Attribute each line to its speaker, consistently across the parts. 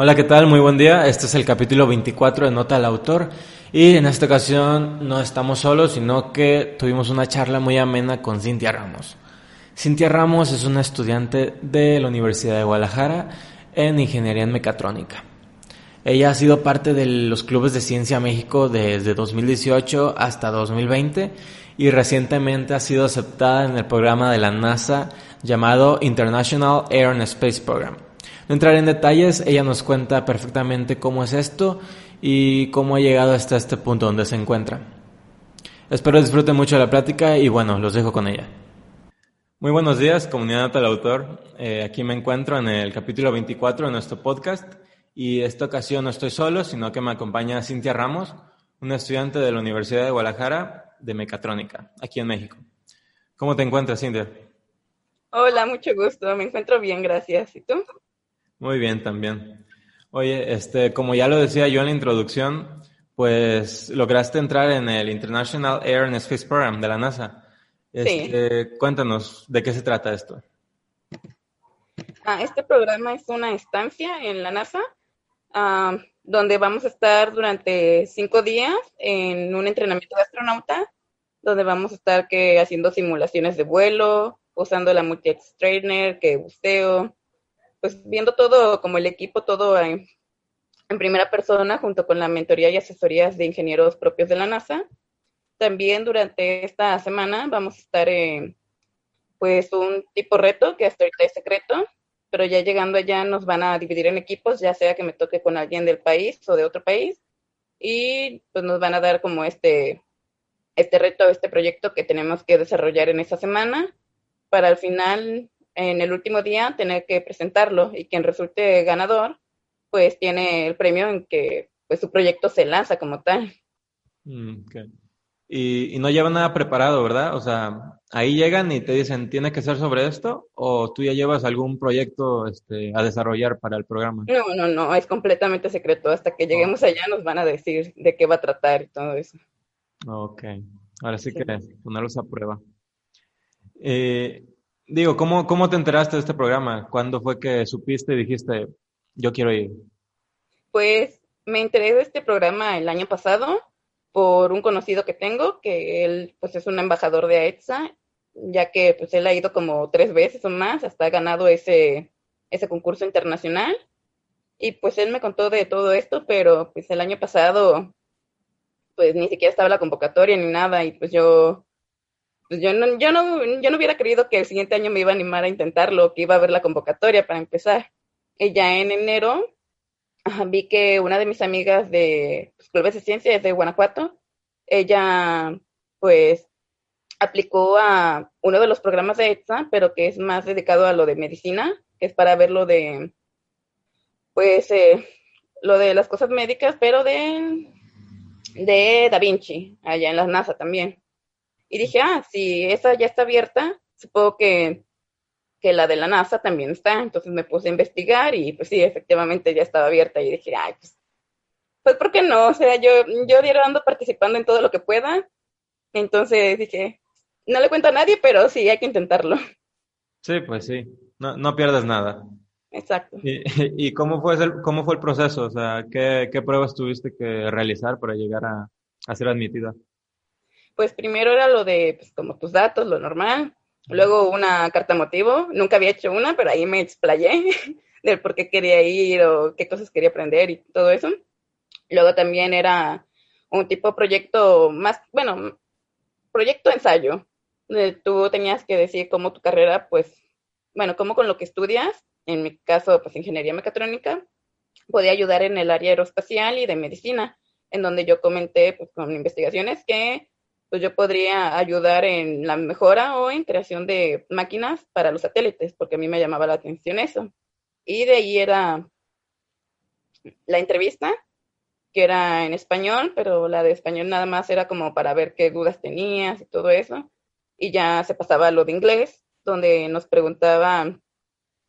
Speaker 1: Hola, ¿qué tal? Muy buen día. Este es el capítulo 24 de Nota al Autor y en esta ocasión no estamos solos, sino que tuvimos una charla muy amena con Cintia Ramos. Cintia Ramos es una estudiante de la Universidad de Guadalajara en Ingeniería en Mecatrónica. Ella ha sido parte de los clubes de Ciencia México desde 2018 hasta 2020 y recientemente ha sido aceptada en el programa de la NASA llamado International Air and Space Program no entraré en detalles, ella nos cuenta perfectamente cómo es esto y cómo ha llegado hasta este punto donde se encuentra. Espero disfruten mucho de la plática y bueno, los dejo con ella. Muy buenos días, comunidad del autor. Eh, aquí me encuentro en el capítulo 24 de nuestro podcast y esta ocasión no estoy solo, sino que me acompaña Cintia Ramos, una estudiante de la Universidad de Guadalajara de Mecatrónica, aquí en México. ¿Cómo te encuentras, Cintia?
Speaker 2: Hola, mucho gusto. Me encuentro bien, gracias. ¿Y tú?
Speaker 1: Muy bien, también. Oye, este, como ya lo decía yo en la introducción, pues lograste entrar en el International Air and Space Program de la NASA. Este, Cuéntanos, ¿de qué se trata esto?
Speaker 2: Ah, este programa es una estancia en la NASA ah, donde vamos a estar durante cinco días en un entrenamiento de astronauta, donde vamos a estar que haciendo simulaciones de vuelo, usando la multi-X trainer, que buceo, pues viendo todo como el equipo, todo en, primera persona, junto con la mentoría y asesorías de ingenieros propios de la NASA. También durante esta semana vamos a estar en pues un tipo reto que hasta ahorita es secreto, pero ya llegando allá nos van a dividir en equipos, ya sea que me toque con alguien del país o de otro país, y pues nos van a dar como este, este reto, este proyecto que tenemos que desarrollar en esa semana para al final en el último día tener que presentarlo y quien resulte ganador, pues tiene el premio en que pues su proyecto se lanza como tal.
Speaker 1: Mm, y, no llevan nada preparado, ¿verdad? O sea, ahí llegan y te dicen, ¿tiene que ser sobre esto? ¿O tú ya llevas algún proyecto este, a desarrollar para el programa?
Speaker 2: No, no, no, es completamente secreto. Hasta que lleguemos allá nos van a decir de qué va a tratar y todo eso.
Speaker 1: Ok, ahora sí, que ponerlos a prueba. Eh, Digo, ¿cómo, ¿cómo te enteraste de este programa? ¿Cuándo fue que supiste y dijiste, yo quiero ir?
Speaker 2: Pues me enteré de este programa el año pasado por un conocido que tengo, que él pues es un embajador de AETSA, ya que pues él ha ido como tres veces o más, hasta ha ganado ese, ese concurso internacional. Y pues él me contó de todo esto, pero pues el año pasado pues ni siquiera estaba la convocatoria ni nada y pues yo pues yo no, yo no, yo no hubiera creído que el siguiente año me iba a animar a intentarlo, que iba a ver la convocatoria para empezar. Y ya en enero vi que una de mis amigas de pues, Clubes de Ciencias de Guanajuato, ella pues aplicó a uno de los programas de ETSA, pero que es más dedicado a lo de medicina, que es para ver lo de, pues, eh, lo de las cosas médicas, pero de, de Da Vinci, allá en la NASA también. Y dije, ah, si esa ya está abierta, supongo que, que la de la NASA también está. Entonces me puse a investigar y pues sí, efectivamente ya estaba abierta y dije, ay, pues, pues ¿por qué no? O sea, yo, yo ando participando en todo lo que pueda. Entonces dije, no le cuento a nadie, pero sí, hay que intentarlo.
Speaker 1: Sí, pues sí, no, no pierdes nada.
Speaker 2: Exacto.
Speaker 1: ¿Y, y cómo, fue el, cómo fue el proceso? O sea, ¿qué, qué pruebas tuviste que realizar para llegar a, a ser admitida?
Speaker 2: Pues primero era lo de, pues como tus datos, lo normal. Luego una carta motivo. Nunca había hecho una, pero ahí me explayé del por qué quería ir o qué cosas quería aprender y todo eso. Luego también era un tipo de proyecto más, bueno, proyecto ensayo. Donde tú tenías que decir cómo tu carrera, pues, bueno, cómo con lo que estudias, en mi caso, pues ingeniería mecatrónica, podía ayudar en el área aeroespacial y de medicina, en donde yo comenté, pues, con investigaciones que pues yo podría ayudar en la mejora o en creación de máquinas para los satélites, porque a mí me llamaba la atención eso. Y de ahí era la entrevista, que era en español, pero la de español nada más era como para ver qué dudas tenías y todo eso. Y ya se pasaba a lo de inglés, donde nos preguntaban,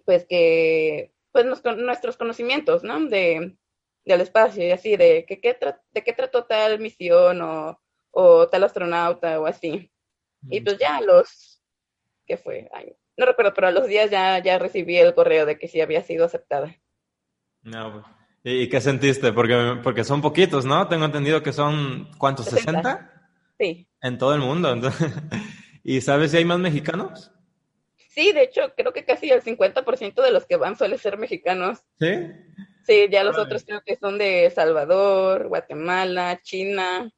Speaker 2: pues, que, pues, nuestros conocimientos, ¿no? De, del espacio y así, de, que, qué de qué trató tal misión o o tal astronauta o así. Y pues ya los, ¿qué fue? no recuerdo, pero a los días ya, ya recibí el correo de que sí había sido aceptada.
Speaker 1: No, ¿Y qué sentiste? Porque, porque son poquitos, ¿no? Tengo entendido que son, ¿cuántos? ¿60?
Speaker 2: Sí.
Speaker 1: En todo el mundo. ¿Y sabes si hay más mexicanos?
Speaker 2: Sí, de hecho, creo que casi el 50% de los que van suelen ser mexicanos.
Speaker 1: ¿Sí?
Speaker 2: Sí, ya los otros creo que son de Salvador, Guatemala, China,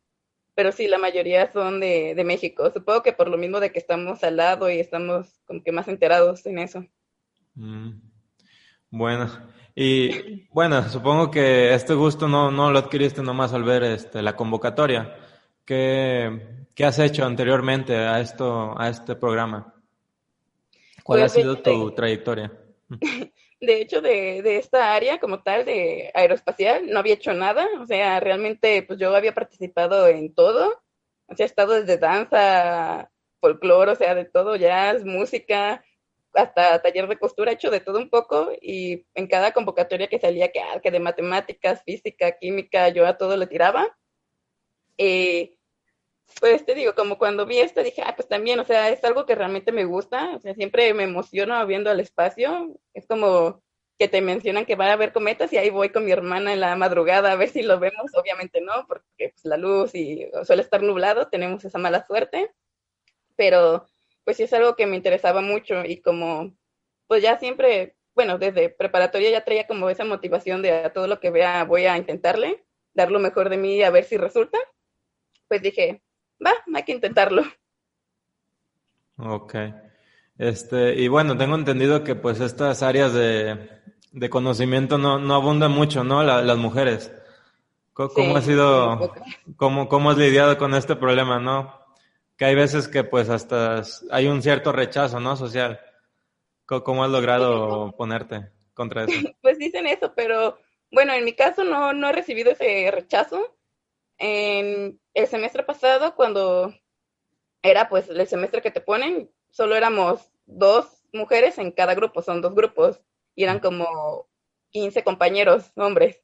Speaker 2: pero sí, la mayoría son de, de México. Supongo que por lo mismo de que estamos al lado y estamos como que más enterados en eso.
Speaker 1: Mm. Bueno, y bueno, supongo que este gusto no, no lo adquiriste nomás al ver este, la convocatoria. ¿Qué, ¿Qué has hecho anteriormente a, esto, a este programa? ¿Cuál pues, ha sido tu trayectoria?
Speaker 2: De hecho, de, de, esta área como tal, de aeroespacial, no había hecho nada. O sea, realmente, pues yo había participado en todo. O sea, he estado desde danza, folclore, o sea, de todo, jazz, música, hasta taller de costura, he hecho de todo un poco. Y en cada convocatoria que salía, que, ah, que de matemáticas, física, química, yo a todo le tiraba. Eh, pues te digo, como cuando vi esto dije, ah, pues también, o sea, es algo que realmente me gusta, o sea, siempre me emociono viendo al espacio, es como que te mencionan que va a haber cometas y ahí voy con mi hermana en la madrugada a ver si lo vemos, obviamente no, porque pues, la luz y suele estar nublado, tenemos esa mala suerte, pero pues sí es algo que me interesaba mucho y como pues ya siempre, bueno, desde preparatoria ya traía como esa motivación de a todo lo que vea voy a intentarle, dar lo mejor de mí a ver si resulta, pues dije, va, hay que intentarlo.
Speaker 1: Ok. Este, y bueno, tengo entendido que pues estas áreas de, de conocimiento no, no abundan mucho, ¿no? las mujeres. ¿Cómo, ha sido, cómo, cómo has lidiado con este problema, no? Que hay veces que pues hasta hay un cierto rechazo, ¿no? Social. ¿Cómo, has logrado ponerte contra eso?
Speaker 2: Pues dicen eso, pero bueno, en mi caso no, no he recibido ese rechazo. En el semestre pasado, cuando era pues el semestre que te ponen, solo éramos dos mujeres en cada grupo, son dos grupos, y eran como 15 compañeros, hombres.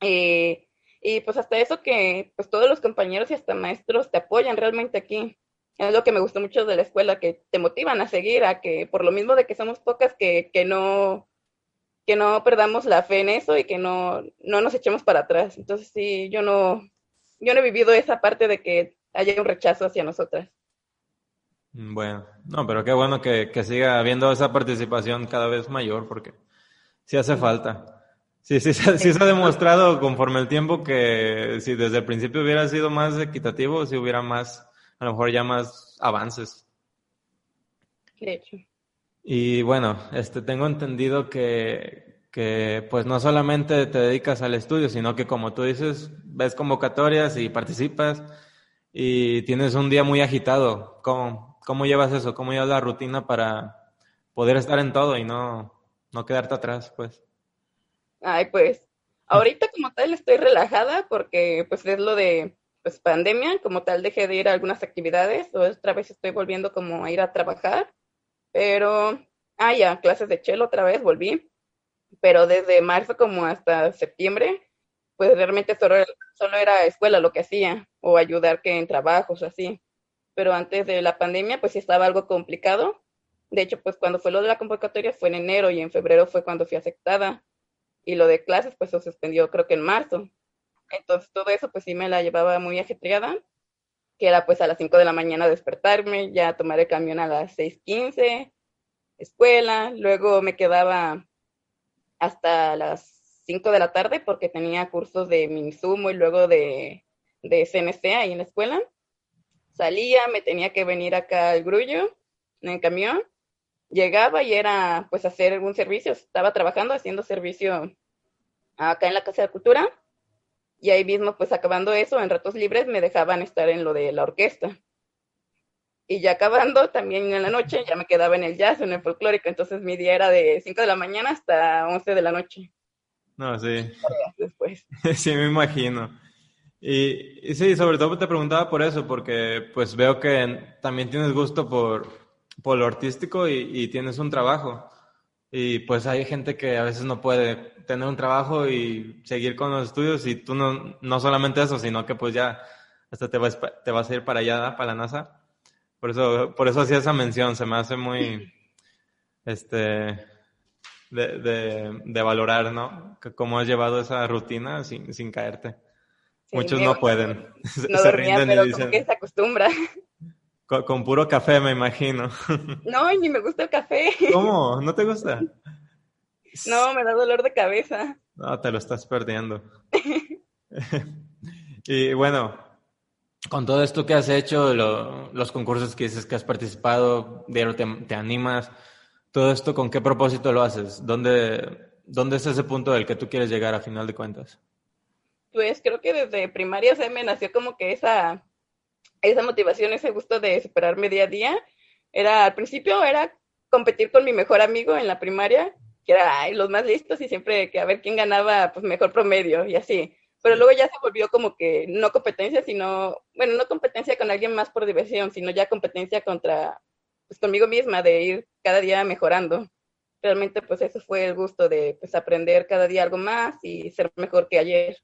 Speaker 2: Eh, y pues hasta eso que pues todos los compañeros y hasta maestros te apoyan realmente aquí. Es lo que me gustó mucho de la escuela, que te motivan a seguir, a que por lo mismo de que somos pocas, que, que no que no perdamos la fe en eso y que no, no nos echemos para atrás. Entonces sí, yo no, yo no he vivido esa parte de que haya un rechazo hacia nosotras.
Speaker 1: Mm, bueno, no, pero qué bueno que, siga habiendo esa participación cada vez mayor, porque sí hace falta. Sí, sí, sí, se ha demostrado conforme el tiempo que si desde el principio hubiera sido más equitativo, si hubiera más, a lo mejor ya más avances.
Speaker 2: De hecho.
Speaker 1: Y bueno, este, tengo entendido que, que pues no solamente te dedicas al estudio, sino que como tú dices, ves convocatorias y participas y tienes un día muy agitado. ¿Cómo, cómo llevas eso? ¿Cómo llevas la rutina para poder estar en todo y no, no quedarte atrás, pues?
Speaker 2: Ay, pues ahorita como tal estoy relajada porque pues es lo de pues pandemia, como tal dejé de ir a algunas actividades, otra vez estoy volviendo como a ir a trabajar, pero, ah, ya, clases de chelo otra vez, volví pero desde marzo como hasta septiembre, pues realmente solo, solo era escuela lo que hacía, o ayudar que en trabajos, así. Pero antes de la pandemia, pues sí estaba algo complicado. De hecho, pues cuando fue lo de la convocatoria fue en enero y en febrero fue cuando fui aceptada. Y lo de clases, pues se suspendió creo que en marzo. Entonces todo eso, pues sí me la llevaba muy ajetreada, que era pues a las 5 de la mañana despertarme, ya tomar el camión a las 6.15, escuela, luego me quedaba hasta las 5 de la tarde porque tenía cursos de Minisumo y luego de, de CNC ahí en la escuela. Salía, me tenía que venir acá al grullo en el camión. Llegaba y era pues hacer algún servicio. Estaba trabajando haciendo servicio acá en la Casa de Cultura. Y ahí mismo pues acabando eso, en ratos libres me dejaban estar en lo de la orquesta y ya acabando, también en la noche, ya me quedaba en el jazz, en el folclórico, entonces mi día era de 5 de la mañana hasta 11 de la noche.
Speaker 1: No, sí.
Speaker 2: Después.
Speaker 1: sí, me imagino. Y, sí, sobre todo te preguntaba por eso, porque pues veo que también tienes gusto por, por lo artístico y, y, tienes un trabajo. Y pues hay gente que a veces no puede tener un trabajo y seguir con los estudios y tú no, no solamente eso, sino que pues ya hasta te vas, te vas a ir para allá, para la NASA. Por eso, por eso hacía esa mención, se me hace muy, este, de, de, valorar, ¿no? cómo has llevado esa rutina sin, sin caerte. Muchos no pueden.
Speaker 2: No se dormía, pero como que se acostumbra.
Speaker 1: Con, puro café, me imagino.
Speaker 2: No, ni me gusta el café.
Speaker 1: ¿Cómo? ¿No te gusta?
Speaker 2: No, me da dolor de cabeza.
Speaker 1: No, te lo estás perdiendo. y bueno, con todo esto que has hecho, los concursos que dices que has participado, diario te, te, animas, todo esto, ¿con qué propósito lo haces? ¿Dónde, ¿Dónde es ese punto del que tú quieres llegar a final de cuentas?
Speaker 2: Pues creo que desde primaria se me nació como que esa, esa motivación, ese gusto de superarme día a día. Era, al principio era competir con mi mejor amigo en la primaria, que era los más listos y siempre que a ver quién ganaba pues mejor promedio y así. Pero luego ya se volvió como que no competencia, sino, bueno, no competencia con alguien más por diversión, sino ya competencia contra, pues conmigo misma, de ir cada día mejorando. Realmente pues eso fue el gusto de pues aprender cada día algo más y ser mejor que ayer.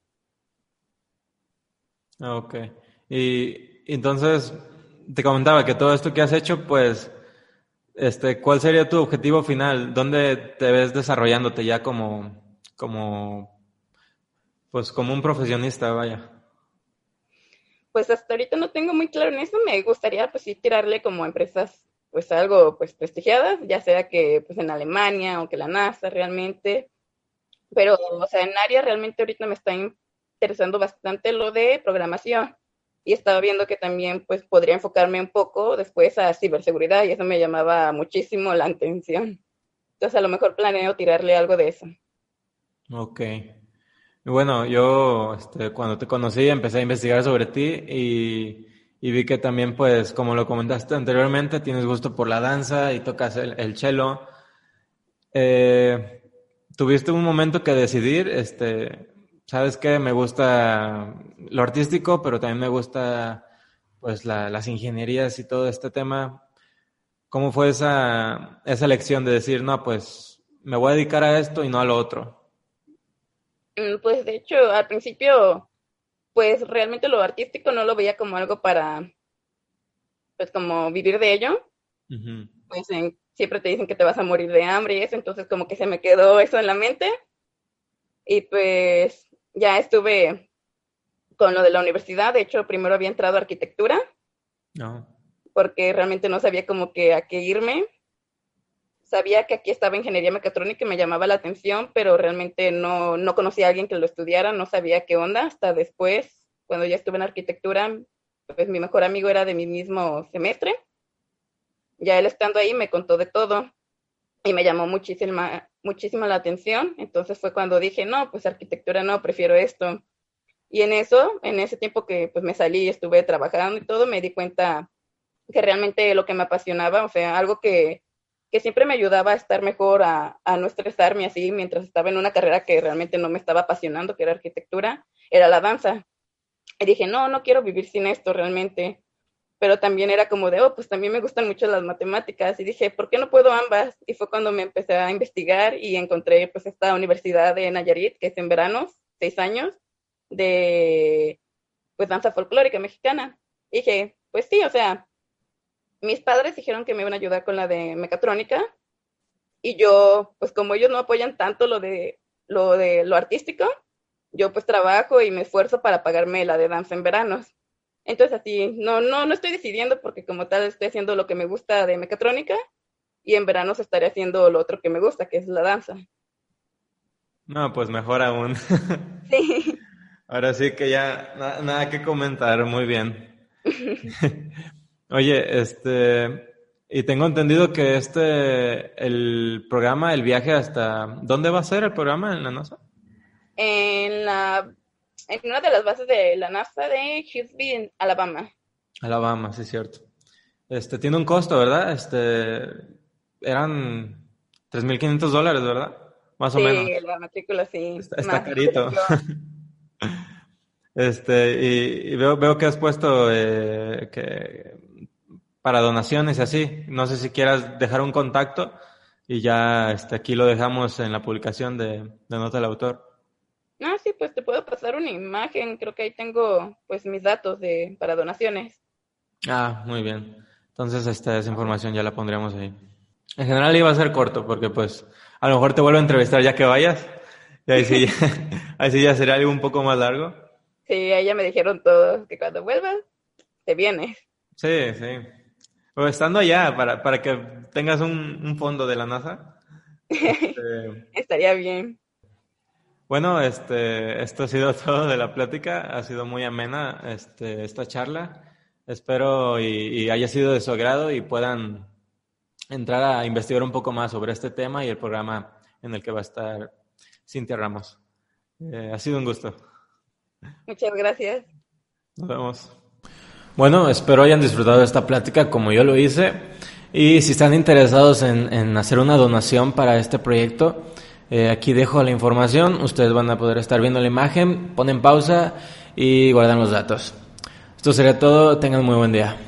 Speaker 1: Ah, ok. Y entonces te comentaba que todo esto que has hecho, pues este, ¿cuál sería tu objetivo final? ¿Dónde te ves desarrollándote ya como, como, pues como un profesionista, vaya?
Speaker 2: Pues hasta ahorita no tengo muy claro en eso. Me gustaría, pues sí, tirarle como empresas, pues algo, pues prestigiadas, ya sea que, pues en Alemania o que la NASA realmente. Pero, o sea, en área realmente ahorita me está interesando bastante lo de programación y estaba viendo que también pues podría enfocarme un poco después a ciberseguridad y eso me llamaba muchísimo la atención. Entonces a lo mejor planeo tirarle algo de eso.
Speaker 1: Ok. Bueno, yo este, cuando te conocí empecé a investigar sobre ti y, vi que también pues como lo comentaste anteriormente tienes gusto por la danza y tocas el, el cello. Eh, ¿Tuviste un momento que decidir este, sabes que me gusta lo artístico, pero también me gusta pues las ingenierías y todo este tema. ¿Cómo fue esa, esa elección de decir, no, pues me voy a dedicar a esto y no a lo otro?
Speaker 2: Mm, pues de hecho, al principio, pues realmente lo artístico no lo veía como algo para, pues como vivir de ello. Pues siempre te dicen que te vas a morir de hambre y eso, entonces como que se me quedó eso en la mente. Y pues ya estuve con lo de la universidad. De hecho, primero había entrado a arquitectura. No. Porque realmente no sabía como que a qué irme. Sabía que aquí estaba ingeniería mecatrónica y me llamaba la atención, pero realmente no, no conocía a alguien que lo estudiara, no sabía qué onda. Hasta después, cuando ya estuve en arquitectura, pues mi mejor amigo era de mi mismo semestre. Ya él estando ahí me contó de todo y me llamó muchísima, muchísima la atención. Entonces fue cuando dije, no, pues arquitectura no, prefiero esto. Y en eso, en ese tiempo que pues me salí, estuve trabajando y todo, me di cuenta que realmente lo que me apasionaba, o sea, algo que, que siempre me ayudaba a estar mejor, a, a no estresarme así mientras estaba en una carrera que realmente no me estaba apasionando, que era arquitectura, era la danza. Y dije, no, no quiero vivir sin esto realmente pero también era como de, oh, pues también me gustan mucho las matemáticas y dije, ¿por qué no puedo ambas? Y fue cuando me empecé a investigar y encontré pues esta universidad de Nayarit, que es en veranos, seis años, de pues danza folclórica mexicana. Y dije, pues sí, o sea, mis padres dijeron que me iban a ayudar con la de mecatrónica y yo, pues como ellos no apoyan tanto lo de lo de lo artístico, yo pues trabajo y me esfuerzo para pagarme la de danza en veranos. Entonces así, no, no, no estoy decidiendo porque como tal estoy haciendo lo que me gusta de mecatrónica y en verano estaré haciendo lo otro que me gusta, que es la danza.
Speaker 1: No, pues mejor aún. Sí. Ahora sí que ya nada que comentar, muy bien. Oye, este, y tengo entendido que este, el programa, el viaje hasta, ¿dónde va a ser el programa en la NASA?
Speaker 2: En la en una de las bases de la NASA de Hillsville, Alabama.
Speaker 1: Alabama, sí, cierto. Este, tiene un costo, ¿verdad? Este, eran 3.500 dólares, ¿verdad? Más o menos.
Speaker 2: Sí, la matrícula sí.
Speaker 1: Está, carito. este, y, veo, veo que has puesto eh, que para donaciones y así. No sé si quieras dejar un contacto y ya este, aquí lo dejamos en la publicación de, de Nota del Autor.
Speaker 2: Ah, sí, pues te puedo pasar una imagen. Creo que ahí tengo pues mis datos de para donaciones.
Speaker 1: Ah, muy bien. Entonces esta esa información ya la pondríamos ahí. En general iba a ser corto porque pues a lo mejor te vuelvo a entrevistar ya que vayas Y ahí sí, ahí sí ya sería algo un poco más largo.
Speaker 2: Sí, ahí ya me dijeron todos que cuando vuelvas, te vienes.
Speaker 1: Sí, sí. O estando allá, para, para que tengas un, un fondo de la NASA.
Speaker 2: Este, Estaría bien.
Speaker 1: Bueno, este, esto ha sido todo de la plática. Ha sido muy amena este, esta charla. Espero y, haya sido de su agrado y puedan entrar a investigar un poco más sobre este tema y el programa en el que va a estar Cintia Ramos. Eh, ha sido un gusto.
Speaker 2: Muchas gracias.
Speaker 1: Nos vemos. Bueno, espero hayan disfrutado de esta plática como yo lo hice. Y si están interesados en, hacer una donación para este proyecto, eh, aquí dejo la información. Ustedes van a poder estar viendo la imagen, ponen pausa y guardan los datos. Esto sería todo. Tengan muy buen día.